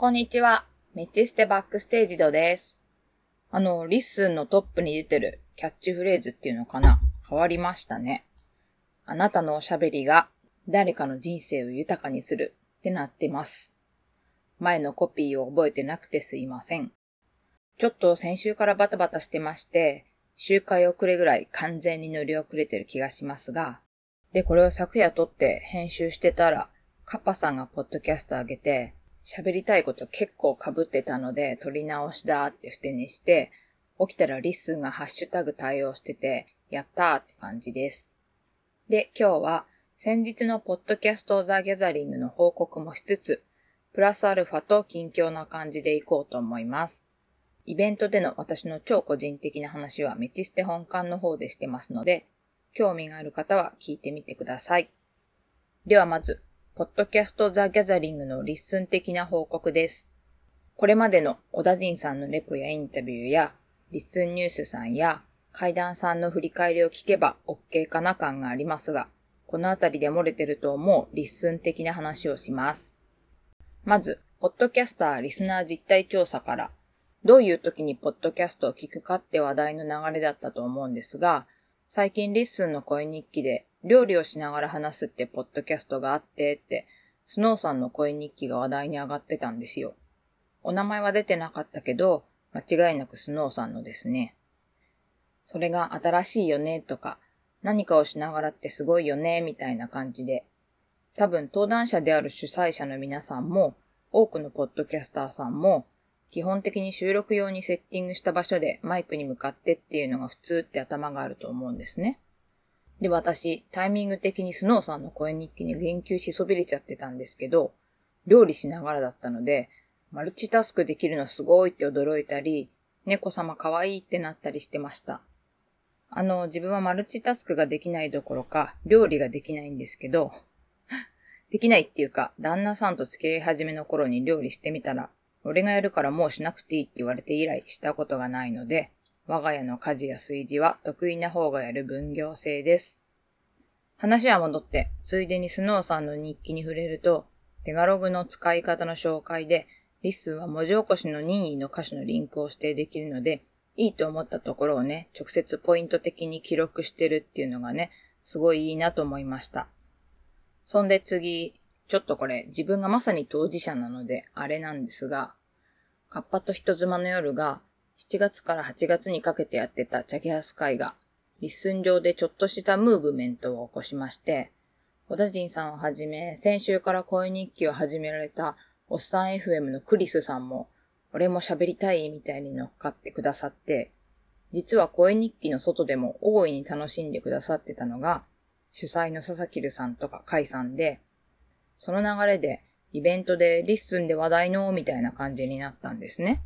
こんにちは。メチステバックステージドです。あの、 LISTEN のトップに出てるキャッチフレーズっていうのかな？変わりましたね。あなたのおしゃべりが誰かの人生を豊かにするってなってます。前のコピーを覚えてなくてすいません。ちょっと先週からバタバタしてまして、周回遅れぐらい完全に乗り遅れてる気がしますが、で、これを昨夜録って編集してたら、カッパさんがポッドキャスト上げて、喋りたいこと結構被ってたので、撮り直しだってふてにして、起きたらリスンがハッシュタグ対応してて、やったーって感じです。で、今日は、先日のポッドキャストザ・ギャザリングの報告もしつつ、プラスアルファと近況な感じでいこうと思います。イベントでの私の超個人的な話はメチステ本館の方でしてますので、興味がある方は聞いてみてください。ではまず、ポッドキャストザ・ギャザリングの LISTEN 的な報告です。これまでの小田人さんのレポやインタビューや、 LISTEN ニュースさんや、階段さんの振り返りを聞けば OK かな感がありますが、このあたりで漏れてると思う LISTEN 的な話をします。まず、ポッドキャスターリスナー実態調査から、どういう時にポッドキャストを聞くかって話題の流れだったと思うんですが、最近 LISTEN の声日記で料理をしながら話すってポッドキャストがあってって、スノーさんの声日記が話題に上がってたんですよ。お名前は出てなかったけど、間違いなくスノーさんのですね。それが新しいよねとか、何かをしながらってすごいよねみたいな感じで、多分登壇者である主催者の皆さんも、多くのポッドキャスターさんも、基本的に収録用にセッティングした場所でマイクに向かってっていうのが普通って頭があると思うんですね。で、私、タイミング的にスノーさんの声日記に言及しそびれちゃってたんですけど、料理しながらだったので、マルチタスクできるのすごいって驚いたり、猫様可愛いってなったりしてました。あの、自分はマルチタスクができないどころか、料理ができないんですけど、できないっていうか、旦那さんと付き合い始めの頃に料理してみたら、俺がやるからもうしなくていいって言われて以来したことがないので、我が家の家事や炊事は得意な方がやる分業制です。話は戻って、ついでにスノーさんの日記に触れると、テガログの使い方の紹介で、 LISTEN は文字起こしの任意の歌詞のリンクを指定できるので、いいと思ったところをね、直接ポイント的に記録してるっていうのがね、すごいいいなと思いました。そんで次、ちょっとこれ自分がまさに当事者なのであれなんですが、カッパと人妻の夜が7月から8月にかけてやってたチャゲアス回が、 LISTEN 上でちょっとしたムーブメントを起こしまして、小田人さんをはじめ、先週から声日記を始められた、おっさん FM のクリスさんも、俺も喋りたいみたいに乗っかってくださって、実は声日記の外でも大いに楽しんでくださってたのが、主催の佐々木さんとかカイさんで、その流れでイベントで LISTEN で話題のみたいな感じになったんですね。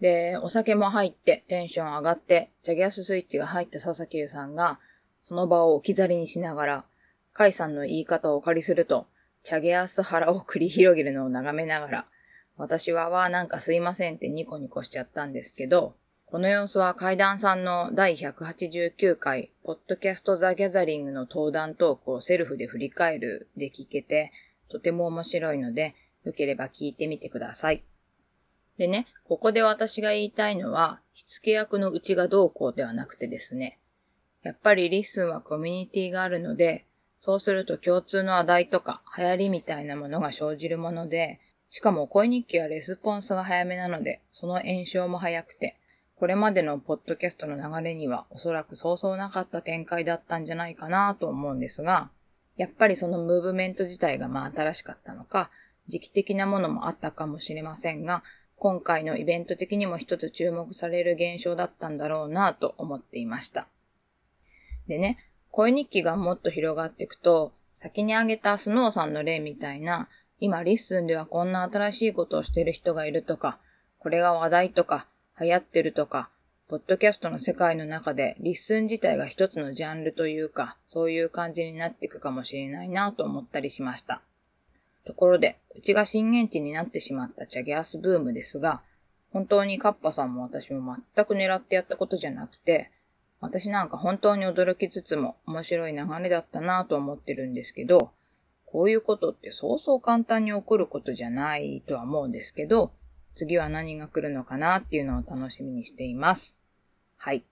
で、お酒も入ってテンション上がって、チャゲアススイッチが入った佐々木優さんが、その場を置き去りにしながら、カイさんの言い方をお借りすると、チャゲアスハラを繰り広げるのを眺めながら、私はわーなんかすいませんってニコニコしちゃったんですけど、この様子は階段さんの第189回、ポッドキャストザ・ギャザリングの登壇トークをセルフで振り返るで聞けて、とても面白いので、よければ聞いてみてください。でね、ここで私が言いたいのは、火付け役のうちがどうこうではなくてですね。やっぱり LISTEN はコミュニティがあるので、そうすると共通の話題とか流行りみたいなものが生じるもので、しかも声日記はレスポンスが早めなので、その延焼も早くて、これまでのポッドキャストの流れにはおそらくそうそうなかった展開だったんじゃないかなと思うんですが、やっぱりそのムーブメント自体がまあ新しかったのか、時期的なものもあったかもしれませんが、今回のイベント的にも一つ注目される現象だったんだろうなと思っていました。でね、声日記がもっと広がっていくと、先に挙げたスノーさんの例みたいな、今 LISTEN ではこんな新しいことをしてる人がいるとか、これが話題とか、流行ってるとか、ポッドキャストの世界の中で LISTEN 自体が一つのジャンルというか、そういう感じになっていくかもしれないなと思ったりしました。ところで、うちが震源地になってしまったチャゲアスブームですが、本当にカッパさんも私も全く狙ってやったことじゃなくて、私なんか本当に驚きつつも面白い流れだったなぁと思ってるんですけど、こういうことってそうそう簡単に起こることじゃないとは思うんですけど、次は何が来るのかなっていうのを楽しみにしています。はい。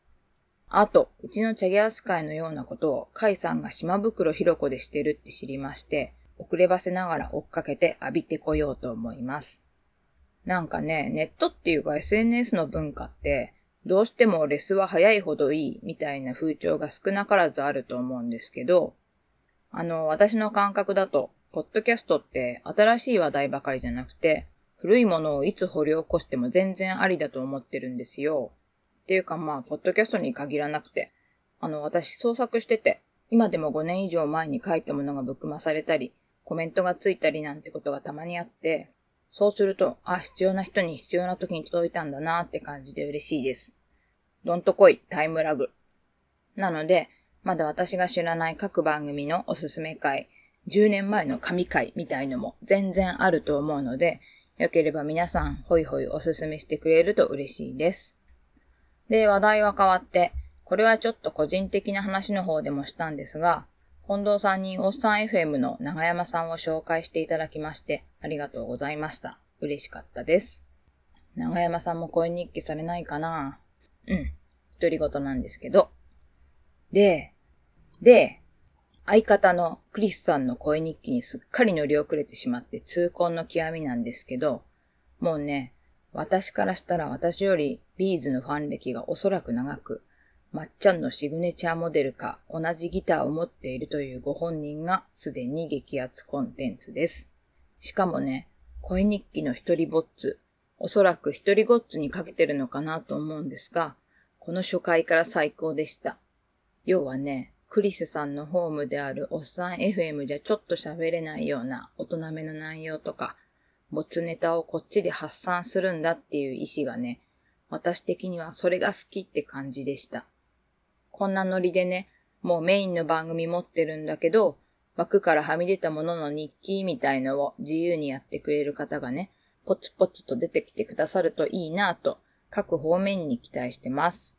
あと、うちのチャギアス会のようなことを、カイさんが島袋ひろこでしてるって知りまして、遅ればせながら追っかけて浴びてこようと思います。なんかね、ネットっていうか SNS の文化って、どうしてもレスは早いほどいいみたいな風潮が少なからずあると思うんですけど、あの、私の感覚だと、ポッドキャストって新しい話題ばかりじゃなくて、古いものをいつ掘り起こしても全然ありだと思ってるんですよ。っていうかまあ、ポッドキャストに限らなくて、あの、私創作してて、今でも5年以上前に書いたものがぶくまされたり、コメントがついたりなんてことがたまにあって、そうすると、あ、必要な人に必要な時に届いたんだなって感じで嬉しいです。どんとこい、タイムラグ。なので、まだ私が知らない各番組のおすすめ会、10年前の神回みたいのも全然あると思うので、よければ皆さん、ほいほいおすすめしてくれると嬉しいです。で、話題は変わって、これはちょっと個人的な話の方でもしたんですが、近藤さんにおっさん FM の長山さんを紹介していただきまして、ありがとうございました。嬉しかったです。長山さんも声日記されないかな？うん。独り言なんですけど。で、で、相方のクリスさんの声日記にすっかり乗り遅れてしまって痛恨の極みなんですけど、もうね、私からしたら私よりビーズのファン歴がおそらく長く、まっちゃんのシグネチャーモデルか同じギターを持っているというご本人がすでに激アツコンテンツです。しかもね、声日記の一人ぼっつ、おそらく一人ごっつにかけてるのかなと思うんですが、この初回から最高でした。要はね、クリスさんのホームであるおっさん FM じゃちょっと喋れないような大人めの内容とか、没ネタをこっちで発散するんだっていう意志がね、私的にはそれが好きって感じでした。こんなノリでね、もうメインの番組持ってるんだけど、枠からはみ出たものの日記みたいのを自由にやってくれる方がね、ポツポツと出てきてくださるといいなぁと、各方面に期待してます。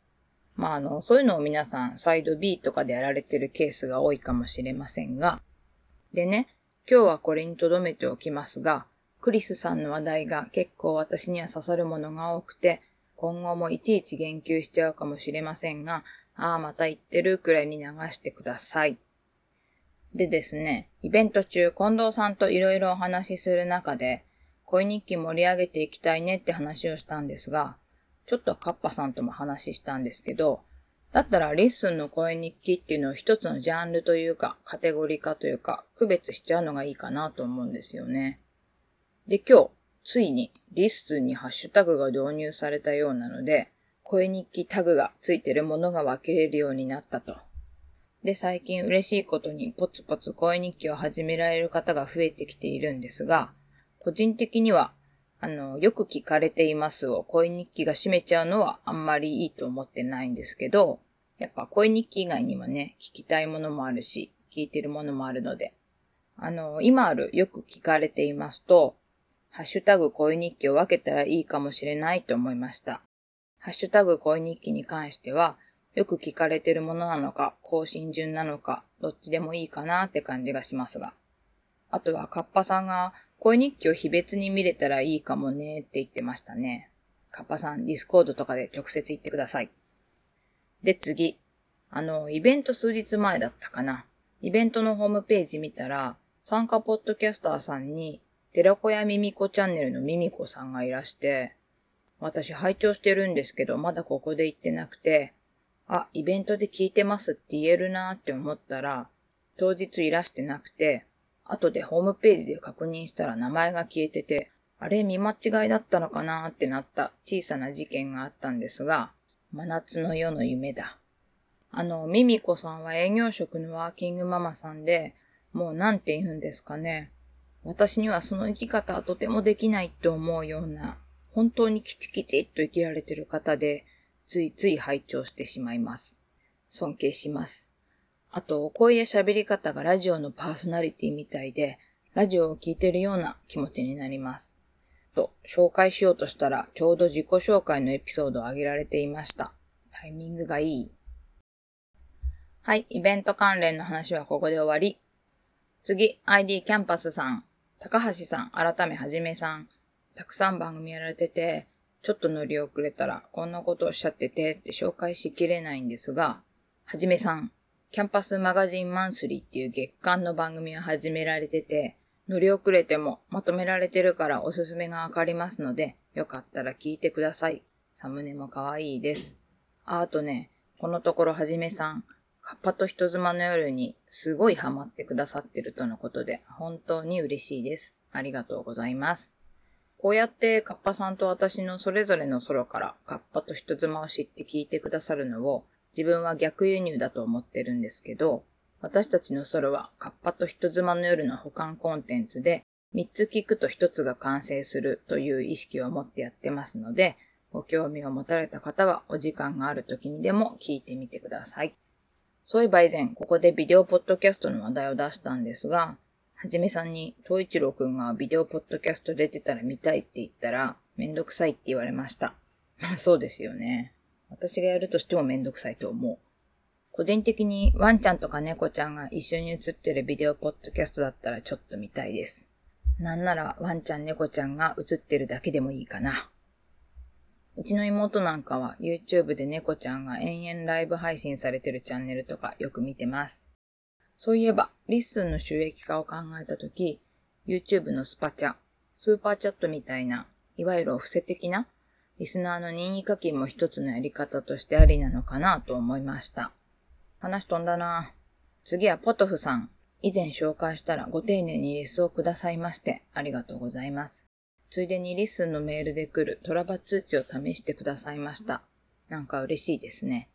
まあ、あの、そういうのを皆さん、サイド B とかでやられてるケースが多いかもしれませんが、でね、今日はこれに留めておきますが、クリスさんの話題が結構私には刺さるものが多くて、今後もいちいち言及しちゃうかもしれませんが、ああ、また言ってるくらいに流してください。でですね、イベント中、近藤さんといろいろお話しする中で、恋日記盛り上げていきたいねって話をしたんですが、ちょっとカッパさんとも話したんですけど、だったらレッスンの声日記っていうのを一つのジャンルというか、カテゴリー化というか、区別しちゃうのがいいかなと思うんですよね。で、今日、ついにリッストにハッシュタグが導入されたようなので、声日記タグがついてるものが分けれるようになったと。で、最近嬉しいことにポツポツ声日記を始められる方が増えてきているんですが、個人的には、あの、よく聞かれていますを声日記が占めちゃうのはあんまりいいと思ってないんですけど、やっぱ声日記以外にもね、聞きたいものもあるし、聞いてるものもあるので、あの、今あるよく聞かれていますと、ハッシュタグ声日記を分けたらいいかもしれないと思いました。ハッシュタグ声日記に関しては、よく聞かれてるものなのか、更新順なのか、どっちでもいいかなって感じがしますが。あとは、カッパさんが声日記を日別に見れたらいいかもねって言ってましたね。カッパさん、 Discord とかで直接言ってください。で、次。あの、イベント数日前だったかな。イベントのホームページ見たら、参加ポッドキャスターさんに、寺子屋ミミコチャンネルのミミコさんがいらして、私拝聴してるんですけど、まだここで行ってなくて、あ、イベントで聞いてますって言えるなーって思ったら、当日いらしてなくて、後でホームページで確認したら名前が消えてて、あれ見間違いだったのかなーってなった小さな事件があったんですが、真夏の夜の夢だ。あの、ミミコさんは営業職のワーキングママさんで、もうなんて言うんですかね。私にはその生き方はとてもできないって思うような、本当にキチキチっと生きられてる方で、ついつい拝聴してしまいます。尊敬します。あと、お声や喋り方がラジオのパーソナリティみたいで、ラジオを聴いてるような気持ちになります。と、紹介しようとしたら、ちょうど自己紹介のエピソードを挙げられていました。タイミングがいい。はい、イベント関連の話はここで終わり。次、ID キャンパスさん、高橋さん、改めはじめさん、たくさん番組やられてて、ちょっと乗り遅れたら、こんなことをおっしゃっててって紹介しきれないんですが、はじめさん、キャンパスマガジンマンスリーっていう月間の番組を始められてて、乗り遅れてもまとめられてるからおすすめがわかりますので、よかったら聞いてください。サムネも可愛いです。あ、あとね、このところはじめさん、カッパと人妻の夜にすごいハマってくださってるとのことで、本当に嬉しいです。ありがとうございます。こうやってカッパさんと私のそれぞれのソロからカッパと人妻を知って聞いてくださるのを自分は逆輸入だと思ってるんですけど、私たちのソロはカッパと人妻の夜の保管コンテンツで3つ聞くと1つが完成するという意識を持ってやってますので、ご興味を持たれた方はお時間がある時にでも聞いてみてください。そういえば以前、ここでビデオポッドキャストの話題を出したんですが、はじめさんに、東一郎くんがビデオポッドキャスト出てたら見たいって言ったら、めんどくさいって言われました。ま そうですよね。私がやるとしてもめんどくさいと思う。個人的にワンちゃんとか猫ちゃんが一緒に映ってるビデオポッドキャストだったらちょっと見たいです。なんならワンちゃん猫ちゃんが映ってるだけでもいいかな。うちの妹なんかは YouTube で猫ちゃんが延々ライブ配信されてるチャンネルとかよく見てます。そういえば、 LISTEN の収益化を考えたとき、YouTube のスパチャ、スーパーチャットみたいな、いわゆるお布施的な、リスナーの任意課金も一つのやり方としてありなのかなと思いました。話飛んだな次はポトフさん。以前紹介したらご丁寧にレスをくださいましてありがとうございます。ついでに LISTEN のメールで来るトラバ通知を試してくださいました。なんか嬉しいですね。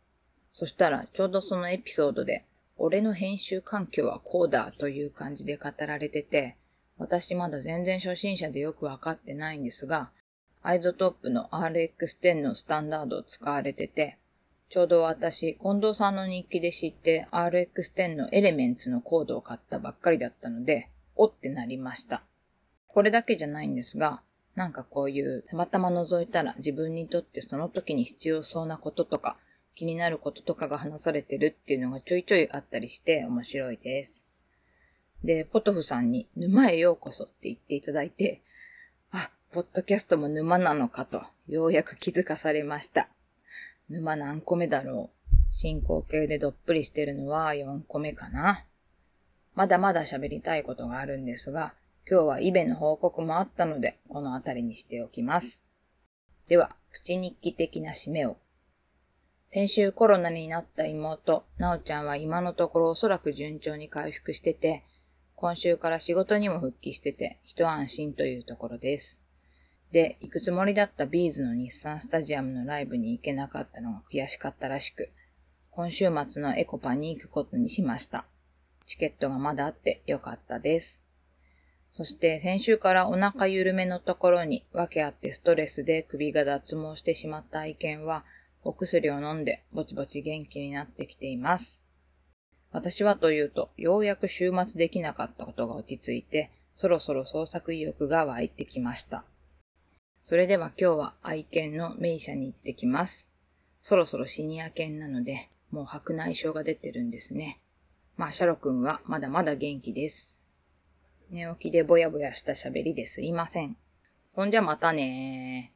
そしたら、ちょうどそのエピソードで、俺の編集環境はこうだという感じで語られてて、私まだ全然初心者でよくわかってないんですが、アイゾトップの RX10 のスタンダードを使われてて、ちょうど私、近藤さんの日記で知って RX10 のエレメンツのコードを買ったばっかりだったので、おってなりました。これだけじゃないんですが、なんかこういうたまたま覗いたら自分にとってその時に必要そうなこととか気になることとかが話されてるっていうのがちょいちょいあったりして面白いです。で、ポトフさんに沼へようこそって言っていただいて、あ、ポッドキャストも沼なのかとようやく気づかされました。沼何個目だろう？進行形でどっぷりしてるのは4個目かな。まだまだ喋りたいことがあるんですが、今日はイベの報告もあったので、この辺りにしておきます。では、プチ日記的な締めを。先週コロナになった妹、なおちゃんは今のところおそらく順調に回復してて、今週から仕事にも復帰してて、一安心というところです。で、行くつもりだったビーズの日産スタジアムのライブに行けなかったのが悔しかったらしく、今週末のエコパに行くことにしました。チケットがまだあってよかったです。そして先週からお腹緩めのところに訳あってストレスで首が脱毛してしまった愛犬はお薬を飲んでぼちぼち元気になってきています。私はというと、ようやく週末できなかったことが落ち着いて、そろそろ創作意欲が湧いてきました。それでは今日は愛犬の名車に行ってきます。そろそろシニア犬なので、もう白内障が出てるんですね。まあ、シャロ君はまだまだ元気です。寝起きでぼやぼやした喋りですいません。そんじゃまたねー。